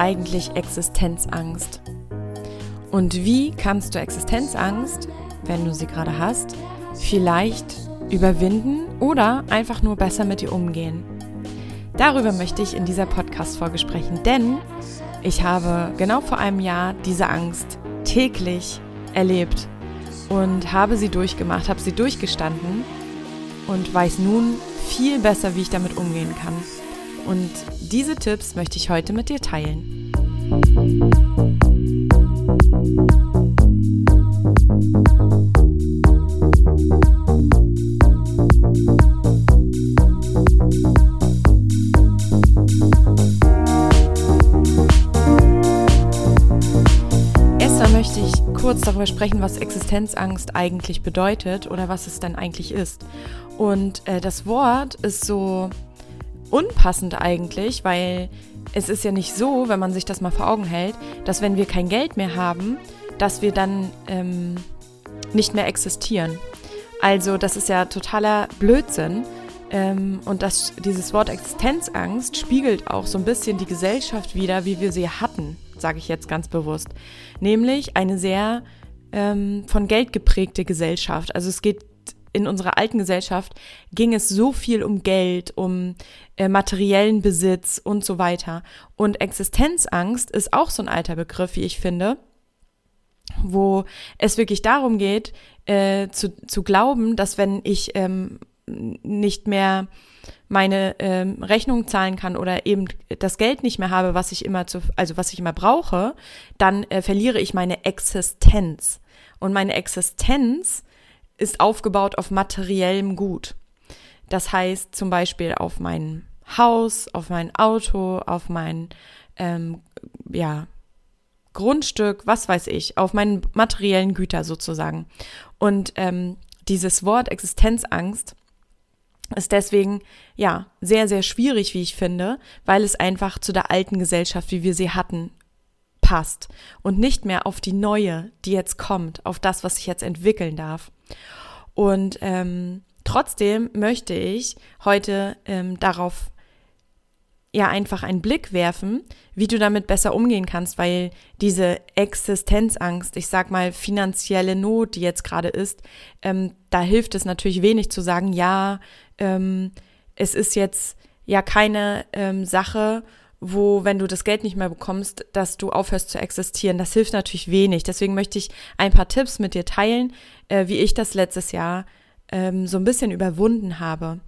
eigentlich Existenzangst? Und wie kannst du Existenzangst, wenn du sie gerade hast, vielleicht überwinden oder einfach nur besser mit ihr umgehen? Darüber möchte ich in dieser Podcast-Folge sprechen, denn ich habe genau vor einem Jahr diese Angst täglich erlebt und habe sie durchgemacht, habe sie durchgestanden und weiß nun viel besser, wie ich damit umgehen kann. Und diese Tipps möchte ich heute mit dir teilen. Möchte ich kurz darüber sprechen, was Existenzangst eigentlich bedeutet oder was es dann eigentlich ist. Und äh, das Wort ist so unpassend eigentlich, weil es ist ja nicht so, wenn man sich das mal vor Augen hält, dass wenn wir kein Geld mehr haben, dass wir dann ähm, nicht mehr existieren. Also das ist ja totaler Blödsinn. Ähm, und das, dieses Wort Existenzangst spiegelt auch so ein bisschen die Gesellschaft wider, wie wir sie hatten, sage ich jetzt ganz bewusst. Nämlich eine sehr ähm, von Geld geprägte Gesellschaft. Also es geht in unserer alten Gesellschaft ging es so viel um Geld, um äh, materiellen Besitz und so weiter. Und Existenzangst ist auch so ein alter Begriff, wie ich finde, wo es wirklich darum geht, äh, zu, zu glauben, dass wenn ich ähm, nicht mehr meine ähm, Rechnung zahlen kann oder eben das Geld nicht mehr habe, was ich immer zu, also was ich immer brauche, dann äh, verliere ich meine Existenz. Und meine Existenz ist aufgebaut auf materiellem Gut. Das heißt zum Beispiel auf mein Haus, auf mein Auto, auf mein ähm, ja, Grundstück, was weiß ich, auf meinen materiellen Güter sozusagen. Und ähm, dieses Wort Existenzangst ist deswegen ja sehr, sehr schwierig, wie ich finde, weil es einfach zu der alten Gesellschaft, wie wir sie hatten, passt und nicht mehr auf die neue, die jetzt kommt, auf das, was sich jetzt entwickeln darf. Und ähm, trotzdem möchte ich heute ähm, darauf ja einfach einen Blick werfen, wie du damit besser umgehen kannst, weil diese Existenzangst, ich sag mal finanzielle Not, die jetzt gerade ist, ähm, da hilft es natürlich wenig zu sagen, ja, ähm, es ist jetzt ja keine ähm, Sache, wo, wenn du das Geld nicht mehr bekommst, dass du aufhörst zu existieren. Das hilft natürlich wenig. Deswegen möchte ich ein paar Tipps mit dir teilen, äh, wie ich das letztes Jahr ähm, so ein bisschen überwunden habe.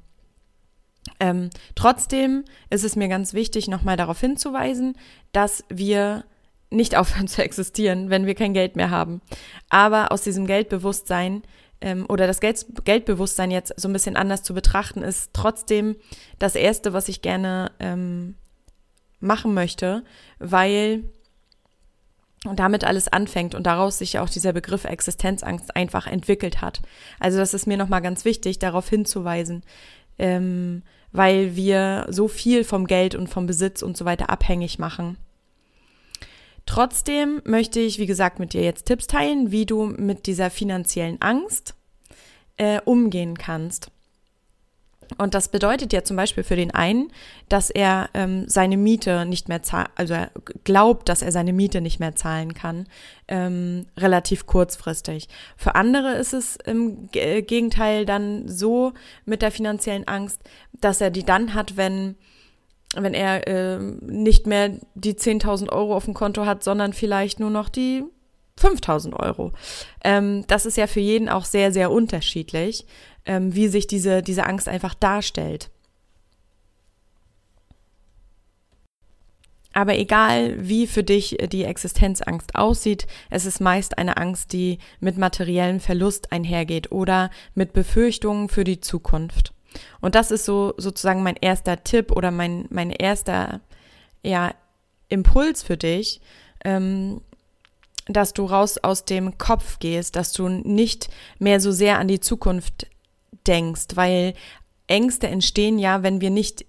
Ähm, trotzdem ist es mir ganz wichtig, nochmal darauf hinzuweisen, dass wir nicht aufhören zu existieren, wenn wir kein Geld mehr haben. Aber aus diesem Geldbewusstsein ähm, oder das Geld, Geldbewusstsein jetzt so ein bisschen anders zu betrachten, ist trotzdem das Erste, was ich gerne ähm, machen möchte, weil damit alles anfängt und daraus sich ja auch dieser Begriff Existenzangst einfach entwickelt hat. Also das ist mir nochmal ganz wichtig, darauf hinzuweisen, ähm, weil wir so viel vom Geld und vom Besitz und so weiter abhängig machen. Trotzdem möchte ich, wie gesagt, mit dir jetzt Tipps teilen, wie du mit dieser finanziellen Angst äh, umgehen kannst. Und das bedeutet ja zum Beispiel für den einen, dass er ähm, seine Miete nicht mehr zahlt, also er glaubt, dass er seine Miete nicht mehr zahlen kann, ähm, relativ kurzfristig. Für andere ist es im G Gegenteil dann so mit der finanziellen Angst, dass er die dann hat, wenn wenn er äh, nicht mehr die 10.000 Euro auf dem Konto hat, sondern vielleicht nur noch die 5000 Euro. Ähm, das ist ja für jeden auch sehr, sehr unterschiedlich ähm, wie sich diese, diese Angst einfach darstellt. Aber egal, wie für dich die Existenzangst aussieht, es ist meist eine Angst, die mit materiellem Verlust einhergeht oder mit Befürchtungen für die Zukunft. Und das ist so sozusagen mein erster Tipp oder mein, mein erster ja, Impuls für dich, ähm, dass du raus aus dem Kopf gehst, dass du nicht mehr so sehr an die Zukunft denkst, weil Ängste entstehen ja, wenn wir nicht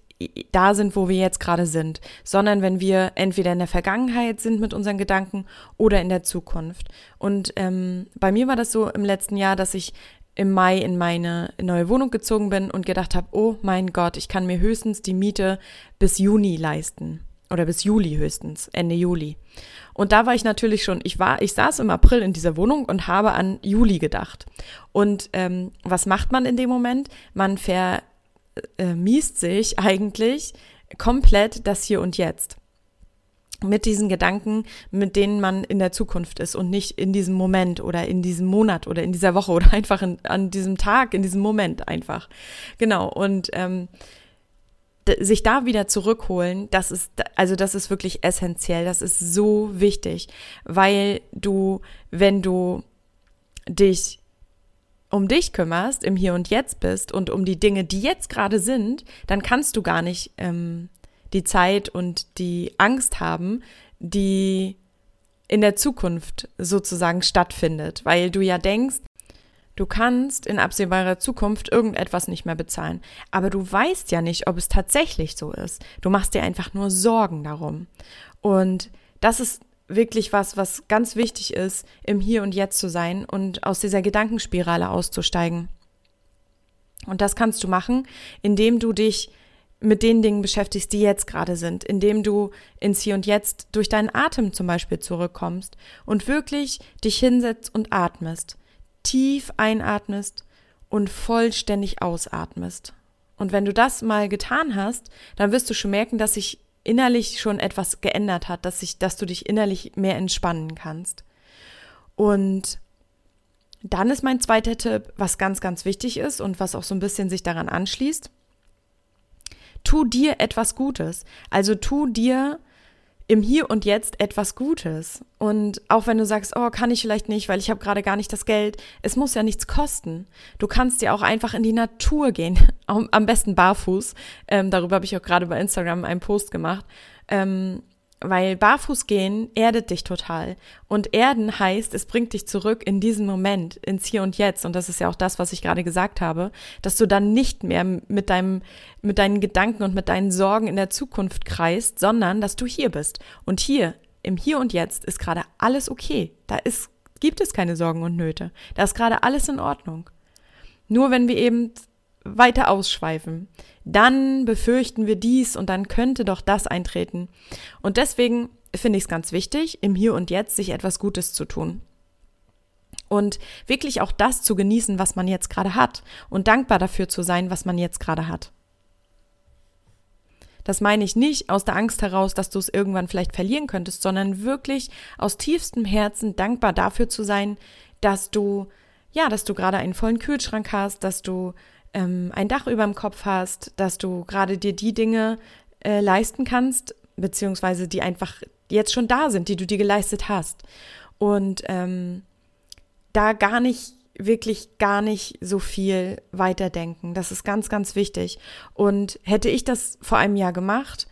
da sind, wo wir jetzt gerade sind, sondern wenn wir entweder in der Vergangenheit sind mit unseren Gedanken oder in der Zukunft. Und ähm, bei mir war das so im letzten Jahr, dass ich im Mai in meine neue Wohnung gezogen bin und gedacht habe, oh mein Gott, ich kann mir höchstens die Miete bis Juni leisten. Oder bis Juli höchstens, Ende Juli. Und da war ich natürlich schon, ich war, ich saß im April in dieser Wohnung und habe an Juli gedacht. Und ähm, was macht man in dem Moment? Man vermiest sich eigentlich komplett das Hier und Jetzt mit diesen Gedanken, mit denen man in der Zukunft ist und nicht in diesem Moment oder in diesem Monat oder in dieser Woche oder einfach in, an diesem Tag, in diesem Moment einfach. Genau. Und ähm, sich da wieder zurückholen, das ist, also das ist wirklich essentiell, das ist so wichtig, weil du, wenn du dich um dich kümmerst, im Hier und Jetzt bist und um die Dinge, die jetzt gerade sind, dann kannst du gar nicht ähm, die Zeit und die Angst haben, die in der Zukunft sozusagen stattfindet, weil du ja denkst, du kannst in absehbarer Zukunft irgendetwas nicht mehr bezahlen, aber du weißt ja nicht, ob es tatsächlich so ist. Du machst dir einfach nur Sorgen darum. Und das ist wirklich was, was ganz wichtig ist, im Hier und Jetzt zu sein und aus dieser Gedankenspirale auszusteigen. Und das kannst du machen, indem du dich mit den Dingen beschäftigst, die jetzt gerade sind, indem du ins Hier und Jetzt durch deinen Atem zum Beispiel zurückkommst und wirklich dich hinsetzt und atmest, tief einatmest und vollständig ausatmest. Und wenn du das mal getan hast, dann wirst du schon merken, dass sich innerlich schon etwas geändert hat, dass sich, dass du dich innerlich mehr entspannen kannst. Und dann ist mein zweiter Tipp, was ganz, ganz wichtig ist und was auch so ein bisschen sich daran anschließt tu dir etwas Gutes. Also tu dir im Hier und Jetzt etwas Gutes. Und auch wenn du sagst, oh, kann ich vielleicht nicht, weil ich habe gerade gar nicht das Geld, es muss ja nichts kosten. Du kannst ja auch einfach in die Natur gehen, am besten barfuß. Ähm, darüber habe ich auch gerade bei Instagram einen Post gemacht. Ähm, weil barfuß gehen erdet dich total. Und erden heißt, es bringt dich zurück in diesen Moment, ins Hier und Jetzt. Und das ist ja auch das, was ich gerade gesagt habe, dass du dann nicht mehr mit deinem, mit deinen Gedanken und mit deinen Sorgen in der Zukunft kreist, sondern dass du hier bist. Und hier, im Hier und Jetzt, ist gerade alles okay. Da ist, gibt es keine Sorgen und Nöte. Da ist gerade alles in Ordnung. Nur wenn wir eben weiter ausschweifen, dann befürchten wir dies und dann könnte doch das eintreten. Und deswegen finde ich es ganz wichtig, im Hier und Jetzt sich etwas Gutes zu tun. Und wirklich auch das zu genießen, was man jetzt gerade hat und dankbar dafür zu sein, was man jetzt gerade hat. Das meine ich nicht aus der Angst heraus, dass du es irgendwann vielleicht verlieren könntest, sondern wirklich aus tiefstem Herzen dankbar dafür zu sein, dass du, ja, dass du gerade einen vollen Kühlschrank hast, dass du ähm, ein Dach über dem Kopf hast, dass du gerade dir die Dinge äh, leisten kannst, beziehungsweise die einfach jetzt schon da sind, die du dir geleistet hast. Und ähm, da gar nicht, wirklich gar nicht so viel weiterdenken. Das ist ganz, ganz wichtig. Und hätte ich das vor einem Jahr gemacht,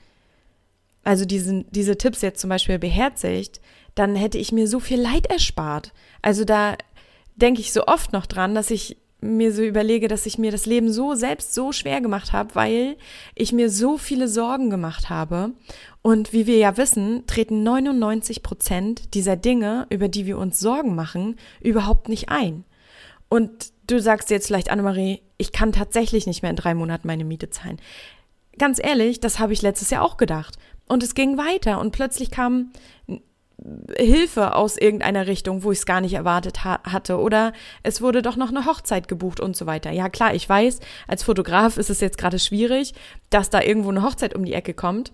also diesen, diese Tipps jetzt zum Beispiel beherzigt, dann hätte ich mir so viel Leid erspart. Also da denke ich so oft noch dran, dass ich mir so überlege, dass ich mir das Leben so selbst so schwer gemacht habe, weil ich mir so viele Sorgen gemacht habe. Und wie wir ja wissen, treten 99 Prozent dieser Dinge, über die wir uns Sorgen machen, überhaupt nicht ein. Und du sagst jetzt vielleicht, Annemarie, ich kann tatsächlich nicht mehr in drei Monaten meine Miete zahlen. Ganz ehrlich, das habe ich letztes Jahr auch gedacht. Und es ging weiter und plötzlich kam Hilfe aus irgendeiner Richtung, wo ich es gar nicht erwartet ha hatte. Oder es wurde doch noch eine Hochzeit gebucht und so weiter. Ja klar, ich weiß, als Fotograf ist es jetzt gerade schwierig, dass da irgendwo eine Hochzeit um die Ecke kommt.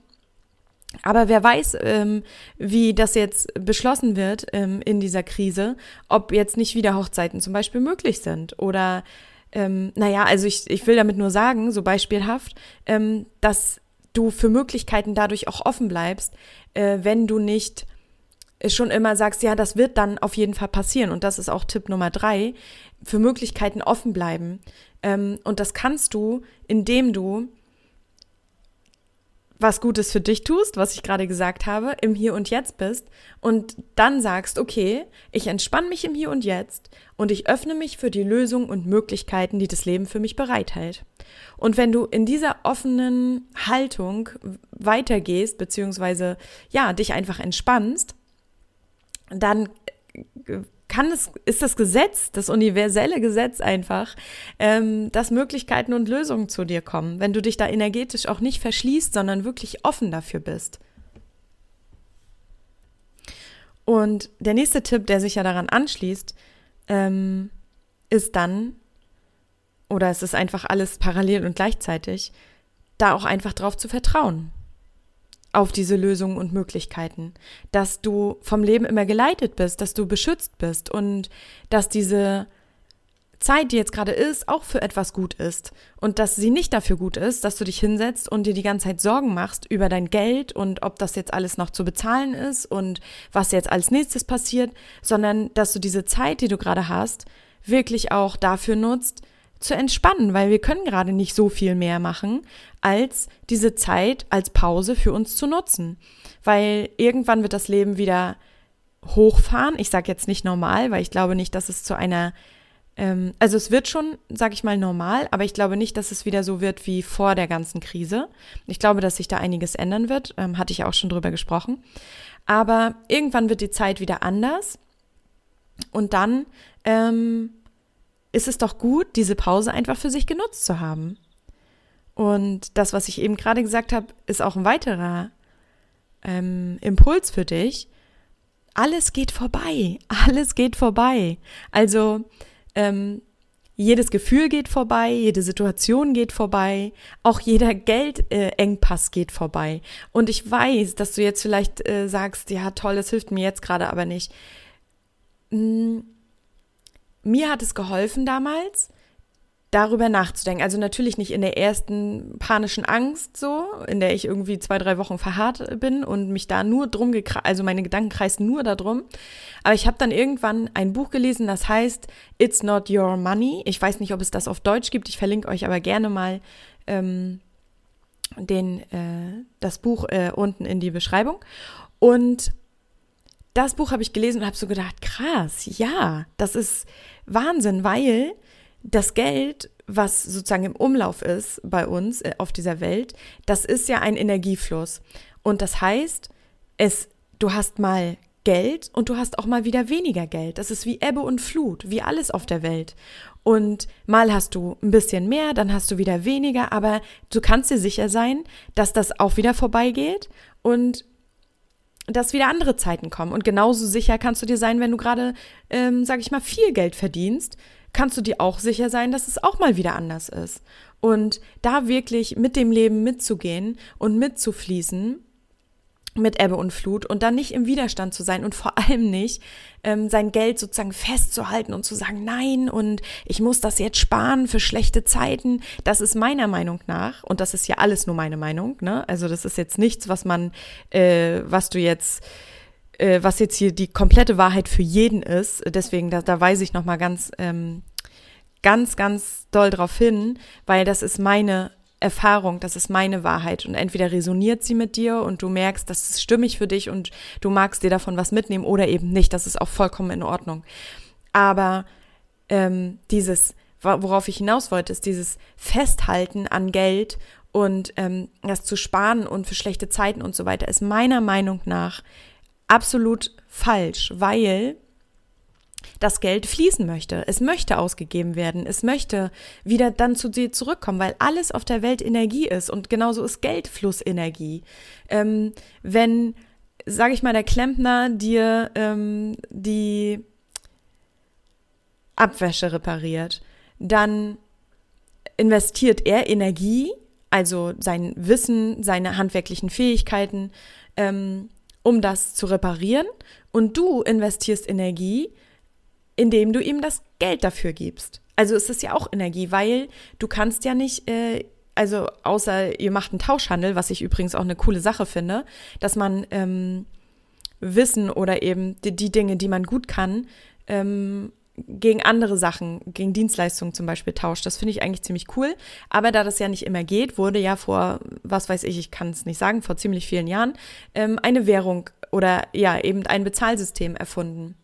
Aber wer weiß, ähm, wie das jetzt beschlossen wird ähm, in dieser Krise, ob jetzt nicht wieder Hochzeiten zum Beispiel möglich sind. Oder, ähm, naja, also ich, ich will damit nur sagen, so beispielhaft, ähm, dass du für Möglichkeiten dadurch auch offen bleibst, äh, wenn du nicht schon immer sagst, ja, das wird dann auf jeden Fall passieren. Und das ist auch Tipp Nummer drei, für Möglichkeiten offen bleiben. Ähm, und das kannst du, indem du was Gutes für dich tust, was ich gerade gesagt habe, im Hier und Jetzt bist und dann sagst, okay, ich entspanne mich im Hier und Jetzt und ich öffne mich für die Lösungen und Möglichkeiten, die das Leben für mich bereithält. Und wenn du in dieser offenen Haltung weitergehst, beziehungsweise ja, dich einfach entspannst, dann äh, kann es, ist das Gesetz, das universelle Gesetz einfach, ähm, dass Möglichkeiten und Lösungen zu dir kommen, wenn du dich da energetisch auch nicht verschließt, sondern wirklich offen dafür bist. Und der nächste Tipp, der sich ja daran anschließt, ähm, ist dann, oder es ist einfach alles parallel und gleichzeitig, da auch einfach drauf zu vertrauen. Auf diese Lösungen und Möglichkeiten. Dass du vom Leben immer geleitet bist, dass du beschützt bist und dass diese Zeit, die jetzt gerade ist, auch für etwas gut ist. Und dass sie nicht dafür gut ist, dass du dich hinsetzt und dir die ganze Zeit Sorgen machst über dein Geld und ob das jetzt alles noch zu bezahlen ist und was jetzt als nächstes passiert, sondern dass du diese Zeit, die du gerade hast, wirklich auch dafür nutzt, zu entspannen, weil wir können gerade nicht so viel mehr machen, als diese Zeit als Pause für uns zu nutzen. Weil irgendwann wird das Leben wieder hochfahren. Ich sage jetzt nicht normal, weil ich glaube nicht, dass es zu einer ähm, also es wird schon, sag ich mal, normal, aber ich glaube nicht, dass es wieder so wird wie vor der ganzen Krise. Ich glaube, dass sich da einiges ändern wird, ähm, hatte ich auch schon drüber gesprochen. Aber irgendwann wird die Zeit wieder anders und dann ähm, ist es doch gut, diese Pause einfach für sich genutzt zu haben. Und das, was ich eben gerade gesagt habe, ist auch ein weiterer ähm, Impuls für dich. Alles geht vorbei. Alles geht vorbei. Also ähm, jedes Gefühl geht vorbei, jede Situation geht vorbei, auch jeder Geldengpass äh, geht vorbei. Und ich weiß, dass du jetzt vielleicht äh, sagst, ja toll, das hilft mir jetzt gerade aber nicht. Hm, mir hat es geholfen damals, darüber nachzudenken. Also natürlich nicht in der ersten panischen Angst so, in der ich irgendwie zwei, drei Wochen verharrt bin und mich da nur drum, also meine Gedanken kreisen nur darum. Aber ich habe dann irgendwann ein Buch gelesen, das heißt It's Not Your Money. Ich weiß nicht, ob es das auf Deutsch gibt. Ich verlinke euch aber gerne mal ähm, den, äh, das Buch äh, unten in die Beschreibung. Und das Buch habe ich gelesen und habe so gedacht, krass, ja, das ist Wahnsinn, weil das Geld, was sozusagen im Umlauf ist bei uns äh, auf dieser Welt, das ist ja ein Energiefluss. Und das heißt, es, du hast mal Geld und du hast auch mal wieder weniger Geld. Das ist wie Ebbe und Flut, wie alles auf der Welt. Und mal hast du ein bisschen mehr, dann hast du wieder weniger, aber du kannst dir sicher sein, dass das auch wieder vorbeigeht und dass wieder andere Zeiten kommen. Und genauso sicher kannst du dir sein, wenn du gerade, ähm, sag ich mal, viel Geld verdienst, kannst du dir auch sicher sein, dass es auch mal wieder anders ist. Und da wirklich mit dem Leben mitzugehen und mitzufließen mit Ebbe und Flut und dann nicht im Widerstand zu sein und vor allem nicht ähm, sein Geld sozusagen festzuhalten und zu sagen, nein, und ich muss das jetzt sparen für schlechte Zeiten. Das ist meiner Meinung nach, und das ist ja alles nur meine Meinung, ne? Also das ist jetzt nichts, was man, äh, was du jetzt äh, was jetzt hier die komplette Wahrheit für jeden ist. Deswegen, da, da weise ich nochmal ganz, ähm, ganz, ganz doll drauf hin, weil das ist meine Erfahrung, das ist meine Wahrheit. Und entweder resoniert sie mit dir und du merkst, das ist stimmig für dich und du magst dir davon was mitnehmen oder eben nicht. Das ist auch vollkommen in Ordnung. Aber ähm, dieses, worauf ich hinaus wollte, ist dieses Festhalten an Geld und ähm, das zu sparen und für schlechte Zeiten und so weiter, ist meiner Meinung nach absolut falsch, weil das Geld fließen möchte. Es möchte ausgegeben werden. Es möchte wieder dann zu dir zurückkommen, weil alles auf der Welt Energie ist und genauso ist Geldflussenergie. Ähm, wenn, sage ich mal, der Klempner dir ähm, die Abwäsche repariert, dann investiert er Energie, also sein Wissen, seine handwerklichen Fähigkeiten, ähm, um das zu reparieren. Und du investierst Energie, indem du ihm das Geld dafür gibst. Also es ist ja auch Energie, weil du kannst ja nicht, äh, also außer ihr macht einen Tauschhandel, was ich übrigens auch eine coole Sache finde, dass man ähm, Wissen oder eben die, die, Dinge, die man gut kann, ähm, gegen andere Sachen, gegen Dienstleistungen zum Beispiel tauscht. Das finde ich eigentlich ziemlich cool. Aber da das ja nicht immer geht, wurde ja vor, was weiß ich, ich kann es nicht sagen, vor ziemlich vielen Jahren, ähm, eine Währung oder ja, eben ein Bezahlsystem erfunden.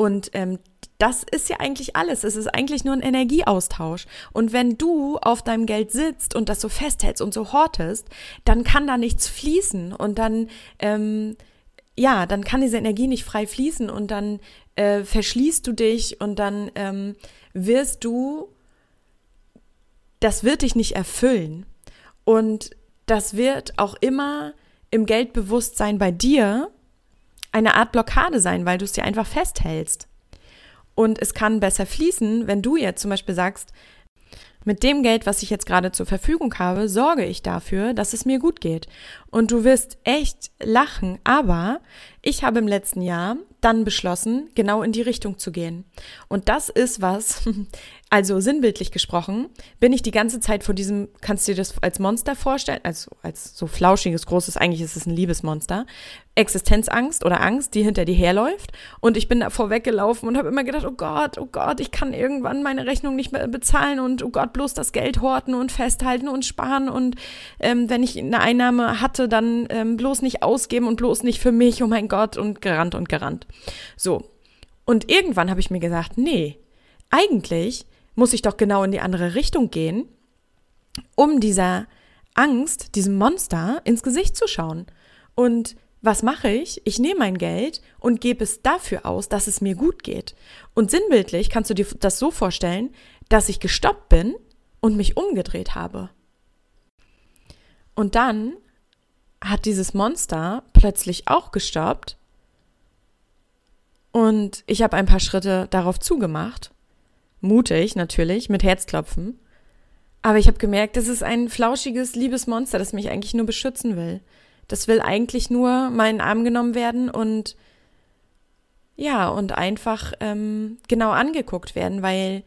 Und ähm, das ist ja eigentlich alles. Es ist eigentlich nur ein Energieaustausch. Und wenn du auf deinem Geld sitzt und das so festhältst und so hortest, dann kann da nichts fließen und dann, ähm, ja, dann kann diese Energie nicht frei fließen und dann äh, verschließt du dich und dann ähm, wirst du, das wird dich nicht erfüllen. Und das wird auch immer im Geldbewusstsein bei dir eine Art Blockade sein, weil du es dir einfach festhältst. Und es kann besser fließen, wenn du jetzt zum Beispiel sagst, mit dem Geld, was ich jetzt gerade zur Verfügung habe, sorge ich dafür, dass es mir gut geht. Und du wirst echt lachen, aber ich habe im letzten Jahr dann beschlossen, genau in die Richtung zu gehen. Und das ist was, also sinnbildlich gesprochen, bin ich die ganze Zeit vor diesem, kannst du dir das als Monster vorstellen, also als so flauschiges, großes, eigentlich ist es ein Liebesmonster, Existenzangst oder Angst, die hinter dir herläuft. Und ich bin davor weggelaufen und habe immer gedacht, oh Gott, oh Gott, ich kann irgendwann meine Rechnung nicht mehr bezahlen und oh Gott, bloß das Geld horten und festhalten und sparen und ähm, wenn ich eine Einnahme hatte, dann ähm, bloß nicht ausgeben und bloß nicht für mich, oh mein Gott, und gerannt und gerannt. So. Und irgendwann habe ich mir gesagt, nee, eigentlich muss ich doch genau in die andere Richtung gehen, um dieser Angst, diesem Monster ins Gesicht zu schauen. Und was mache ich? Ich nehme mein Geld und gebe es dafür aus, dass es mir gut geht. Und sinnbildlich kannst du dir das so vorstellen, dass ich gestoppt bin und mich umgedreht habe. Und dann hat dieses Monster plötzlich auch gestoppt und ich habe ein paar Schritte darauf zugemacht. Mutig natürlich, mit Herzklopfen. Aber ich habe gemerkt, das ist ein flauschiges, liebes Monster, das mich eigentlich nur beschützen will. Das will eigentlich nur meinen Arm genommen werden und ja, und einfach ähm, genau angeguckt werden, weil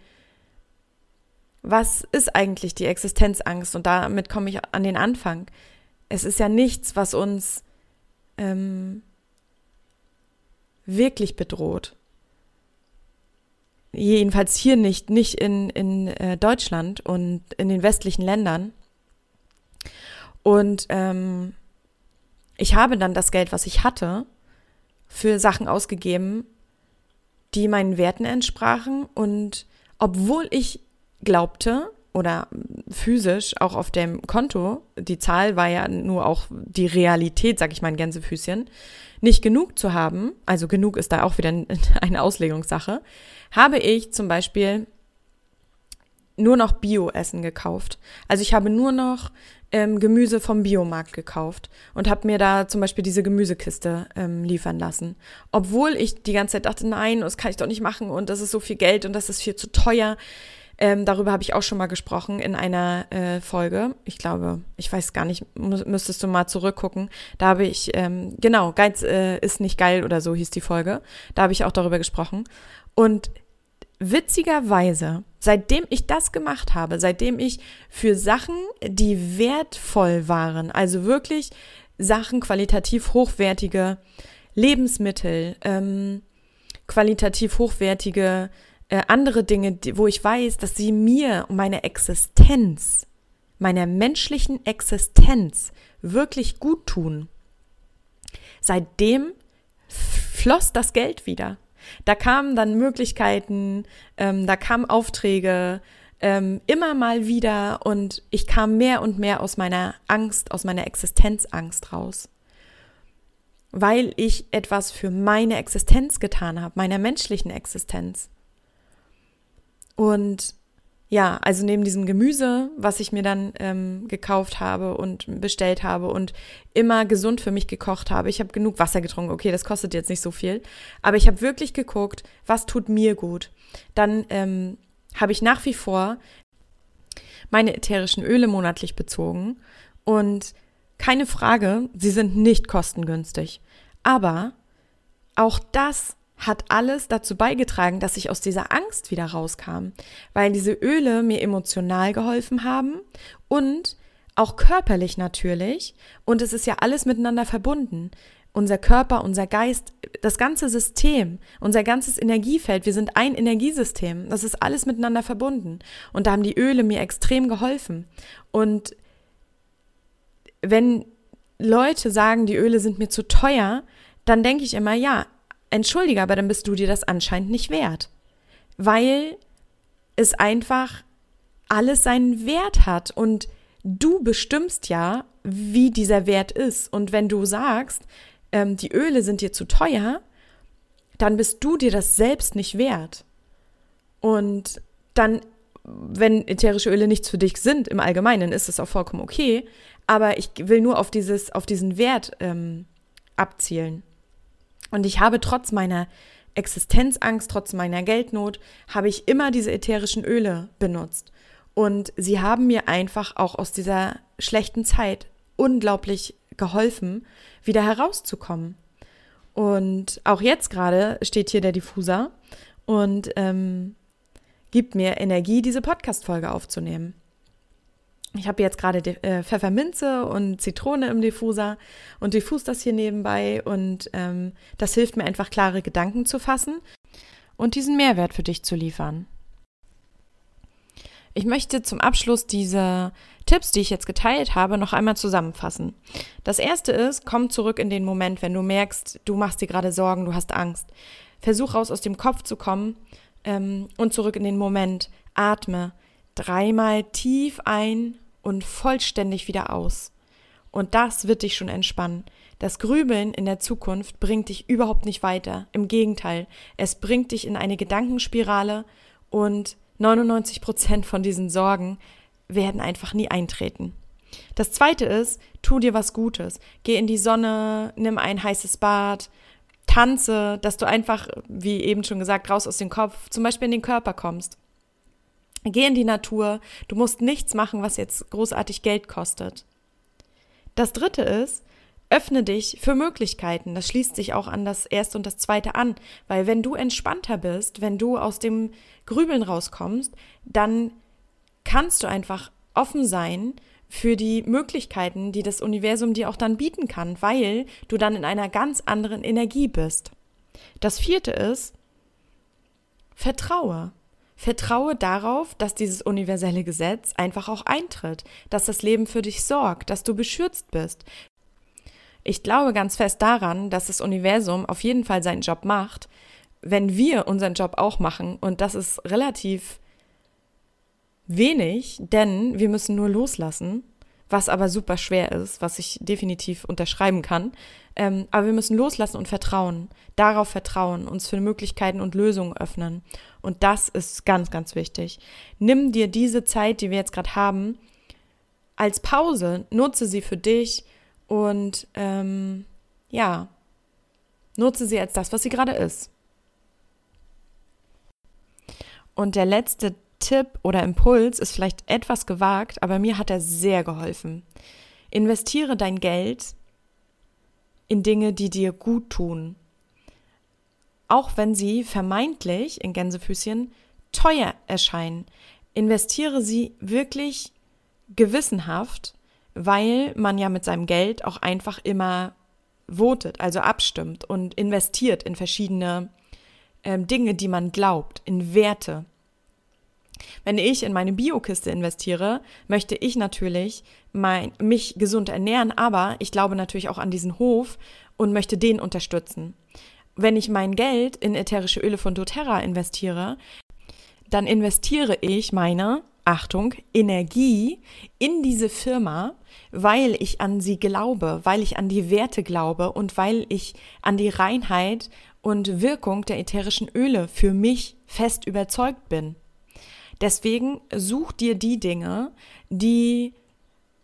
was ist eigentlich die Existenzangst? Und damit komme ich an den Anfang. Es ist ja nichts, was uns ähm, wirklich bedroht. Jedenfalls hier nicht, nicht in, in äh, Deutschland und in den westlichen Ländern. Und ähm, ich habe dann das Geld, was ich hatte, für Sachen ausgegeben, die meinen Werten entsprachen. Und obwohl ich glaubte oder physisch auch auf dem Konto, die Zahl war ja nur auch die Realität, sag ich mal in Gänsefüßchen, nicht genug zu haben, also genug ist da auch wieder eine Auslegungssache, habe ich zum Beispiel nur noch Bio-Essen gekauft. Also ich habe nur noch ähm, Gemüse vom Biomarkt gekauft und habe mir da zum Beispiel diese Gemüsekiste ähm, liefern lassen. Obwohl ich die ganze Zeit dachte, nein, das kann ich doch nicht machen und das ist so viel Geld und das ist viel zu teuer. Ähm, darüber habe ich auch schon mal gesprochen in einer äh, Folge. Ich glaube, ich weiß gar nicht, müsstest du mal zurückgucken. Da habe ich, ähm, genau, Geiz äh, ist nicht geil oder so hieß die Folge. Da habe ich auch darüber gesprochen. Und witzigerweise, seitdem ich das gemacht habe, seitdem ich für Sachen, die wertvoll waren, also wirklich Sachen qualitativ hochwertige Lebensmittel, ähm, qualitativ hochwertige äh, andere Dinge, die, wo ich weiß, dass sie mir und meine Existenz, meiner menschlichen Existenz wirklich gut tun. Seitdem floss das Geld wieder. Da kamen dann Möglichkeiten, ähm, da kamen Aufträge, ähm, immer mal wieder und ich kam mehr und mehr aus meiner Angst, aus meiner Existenzangst raus. Weil ich etwas für meine Existenz getan habe, meiner menschlichen Existenz. Und ja, also neben diesem Gemüse, was ich mir dann ähm, gekauft habe und bestellt habe und immer gesund für mich gekocht habe. Ich habe genug Wasser getrunken. Okay, das kostet jetzt nicht so viel. Aber ich habe wirklich geguckt, was tut mir gut. Dann ähm, habe ich nach wie vor meine ätherischen Öle monatlich bezogen. Und keine Frage, sie sind nicht kostengünstig. Aber auch das hat alles dazu beigetragen, dass ich aus dieser Angst wieder rauskam, weil diese Öle mir emotional geholfen haben und auch körperlich natürlich. Und es ist ja alles miteinander verbunden. Unser Körper, unser Geist, das ganze System, unser ganzes Energiefeld, wir sind ein Energiesystem. Das ist alles miteinander verbunden. Und da haben die Öle mir extrem geholfen. Und wenn Leute sagen, die Öle sind mir zu teuer, dann denke ich immer, ja, entschuldige, aber dann bist du dir das anscheinend nicht wert. Weil es einfach alles seinen Wert hat und du bestimmst ja, wie dieser Wert ist. Und wenn du sagst, ähm, die Öle sind dir zu teuer, dann bist du dir das selbst nicht wert. Und dann, wenn ätherische Öle nichts für dich sind, im Allgemeinen, ist es auch vollkommen okay. Aber ich will nur auf, dieses, auf diesen Wert ähm, abzielen. Und ich habe trotz meiner Existenzangst, trotz meiner Geldnot, habe ich immer diese ätherischen Öle benutzt. Und sie haben mir einfach auch aus dieser schlechten Zeit unglaublich geholfen, wieder herauszukommen. Und auch jetzt gerade steht hier der Diffuser und ähm, gibt mir Energie, diese Podcast-Folge aufzunehmen. Ich habe jetzt gerade äh, Pfefferminze und Zitrone im Diffuser und diffus das hier nebenbei und ähm, das hilft mir einfach klare Gedanken zu fassen und diesen Mehrwert für dich zu liefern. Ich möchte zum Abschluss diese Tipps, die ich jetzt geteilt habe, noch einmal zusammenfassen. Das erste ist, komm zurück in den Moment, wenn du merkst, du machst dir gerade Sorgen, du hast Angst. Versuch raus aus dem Kopf zu kommen ähm, und zurück in den Moment. Atme dreimal tief ein und vollständig wieder aus. Und das wird dich schon entspannen. Das Grübeln in der Zukunft bringt dich überhaupt nicht weiter. Im Gegenteil, es bringt dich in eine Gedankenspirale und 99 Prozent von diesen Sorgen werden einfach nie eintreten. Das zweite ist, tu dir was Gutes. Geh in die Sonne, nimm ein heißes Bad, tanze, dass du einfach, wie eben schon gesagt, raus aus dem Kopf, zum Beispiel in den Körper kommst. Geh in die Natur. Du musst nichts machen, was jetzt großartig Geld kostet. Das dritte ist, öffne dich für Möglichkeiten. Das schließt sich auch an das erste und das zweite an, weil wenn du entspannter bist, wenn du aus dem Grübeln rauskommst, dann kannst du einfach offen sein für die Möglichkeiten, die das Universum dir auch dann bieten kann, weil du dann in einer ganz anderen Energie bist. Das vierte ist, vertraue. Vertraue darauf, dass dieses universelle Gesetz einfach auch eintritt, dass das Leben für dich sorgt, dass du beschützt bist. Ich glaube ganz fest daran, dass das Universum auf jeden Fall seinen Job macht, wenn wir unseren Job auch machen. Und das ist relativ wenig, denn wir müssen nur loslassen, was aber super schwer ist, was ich definitiv unterschreiben kann. Ähm, aber wir müssen loslassen und vertrauen, darauf vertrauen, uns für Möglichkeiten und Lösungen öffnen. Und das ist ganz, ganz wichtig. Nimm dir diese Zeit, die wir jetzt gerade haben, als Pause, nutze sie für dich und ähm, ja, nutze sie als das, was sie gerade ist. Und der letzte Tipp oder Impuls ist vielleicht etwas gewagt, aber mir hat er sehr geholfen. Investiere dein Geld in Dinge, die dir gut tun. Auch wenn sie vermeintlich in Gänsefüßchen teuer erscheinen. Investiere sie wirklich gewissenhaft, weil man ja mit seinem Geld auch einfach immer votet, also abstimmt und investiert in verschiedene ähm, Dinge, die man glaubt, in Werte. Wenn ich in meine Biokiste investiere, möchte ich natürlich mein, mich gesund ernähren, aber ich glaube natürlich auch an diesen Hof und möchte den unterstützen. Wenn ich mein Geld in ätherische Öle von doTERRA investiere, dann investiere ich meine, Achtung, Energie in diese Firma, weil ich an sie glaube, weil ich an die Werte glaube und weil ich an die Reinheit und Wirkung der ätherischen Öle für mich fest überzeugt bin. Deswegen such dir die Dinge, die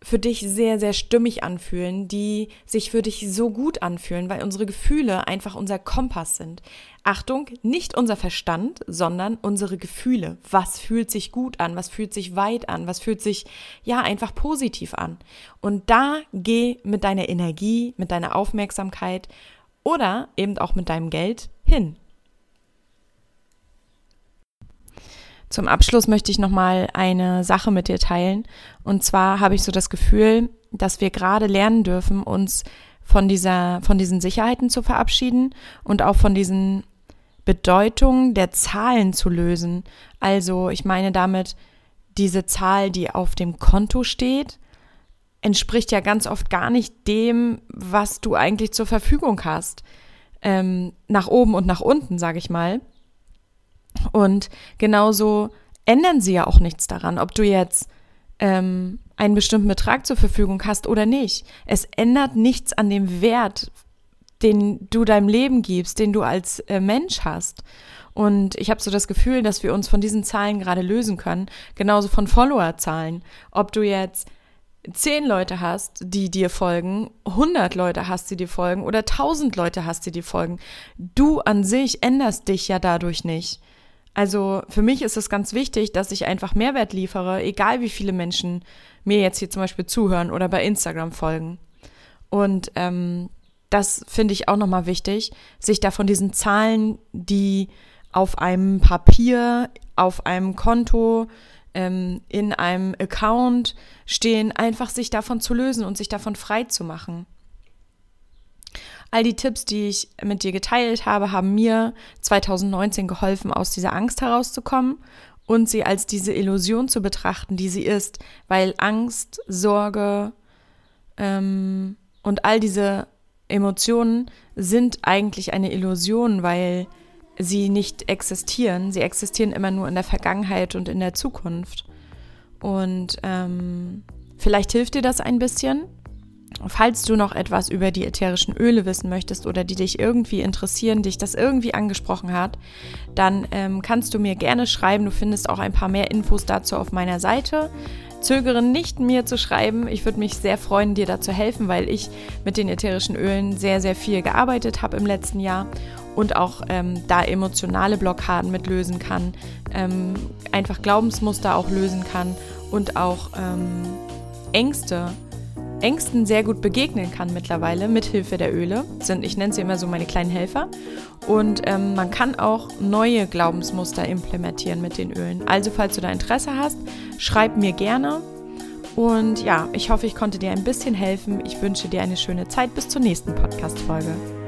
für dich sehr, sehr stimmig anfühlen, die sich für dich so gut anfühlen, weil unsere Gefühle einfach unser Kompass sind. Achtung, nicht unser Verstand, sondern unsere Gefühle. Was fühlt sich gut an? Was fühlt sich weit an? Was fühlt sich, ja, einfach positiv an? Und da geh mit deiner Energie, mit deiner Aufmerksamkeit oder eben auch mit deinem Geld hin. Zum Abschluss möchte ich nochmal eine Sache mit dir teilen. Und zwar habe ich so das Gefühl, dass wir gerade lernen dürfen, uns von dieser, von diesen Sicherheiten zu verabschieden und auch von diesen Bedeutungen der Zahlen zu lösen. Also, ich meine damit, diese Zahl, die auf dem Konto steht, entspricht ja ganz oft gar nicht dem, was du eigentlich zur Verfügung hast. Ähm, nach oben und nach unten, sage ich mal. Und genauso ändern sie ja auch nichts daran, ob du jetzt ähm, einen bestimmten Betrag zur Verfügung hast oder nicht. Es ändert nichts an dem Wert, den du deinem Leben gibst, den du als äh, Mensch hast. Und ich habe so das Gefühl, dass wir uns von diesen Zahlen gerade lösen können, genauso von Followerzahlen. Ob du jetzt zehn Leute hast, die dir folgen, 100 Leute hast, die dir folgen oder 1000 Leute hast, die dir folgen. Du an sich änderst dich ja dadurch nicht. Also für mich ist es ganz wichtig, dass ich einfach Mehrwert liefere, egal wie viele Menschen mir jetzt hier zum Beispiel zuhören oder bei Instagram folgen. Und ähm, das finde ich auch nochmal wichtig, sich da von diesen Zahlen, die auf einem Papier, auf einem Konto, ähm, in einem Account stehen, einfach sich davon zu lösen und sich davon frei zu machen. All die Tipps, die ich mit dir geteilt habe, haben mir 2019 geholfen, aus dieser Angst herauszukommen und sie als diese Illusion zu betrachten, die sie ist, weil Angst, Sorge ähm, und all diese Emotionen sind eigentlich eine Illusion, weil sie nicht existieren. Sie existieren immer nur in der Vergangenheit und in der Zukunft. Und ähm, vielleicht hilft dir das ein bisschen. Falls du noch etwas über die ätherischen Öle wissen möchtest oder die dich irgendwie interessieren, dich das irgendwie angesprochen hat, dann ähm, kannst du mir gerne schreiben. Du findest auch ein paar mehr Infos dazu auf meiner Seite. Zögere nicht, mir zu schreiben. Ich würde mich sehr freuen, dir da zu helfen, weil ich mit den ätherischen Ölen sehr, sehr viel gearbeitet habe im letzten Jahr und auch ähm, da emotionale Blockaden mit lösen kann, ähm, einfach Glaubensmuster auch lösen kann und auch ähm, Ängste, Ängsten sehr gut begegnen kann mittlerweile mit Hilfe der Öle. Sind, ich nenne sie immer so meine kleinen Helfer. Und ähm, man kann auch neue Glaubensmuster implementieren mit den Ölen. Also falls du da Interesse hast, schreib mir gerne. Und ja, ich hoffe, ich konnte dir ein bisschen helfen. Ich wünsche dir eine schöne Zeit bis zur nächsten Podcast-Folge.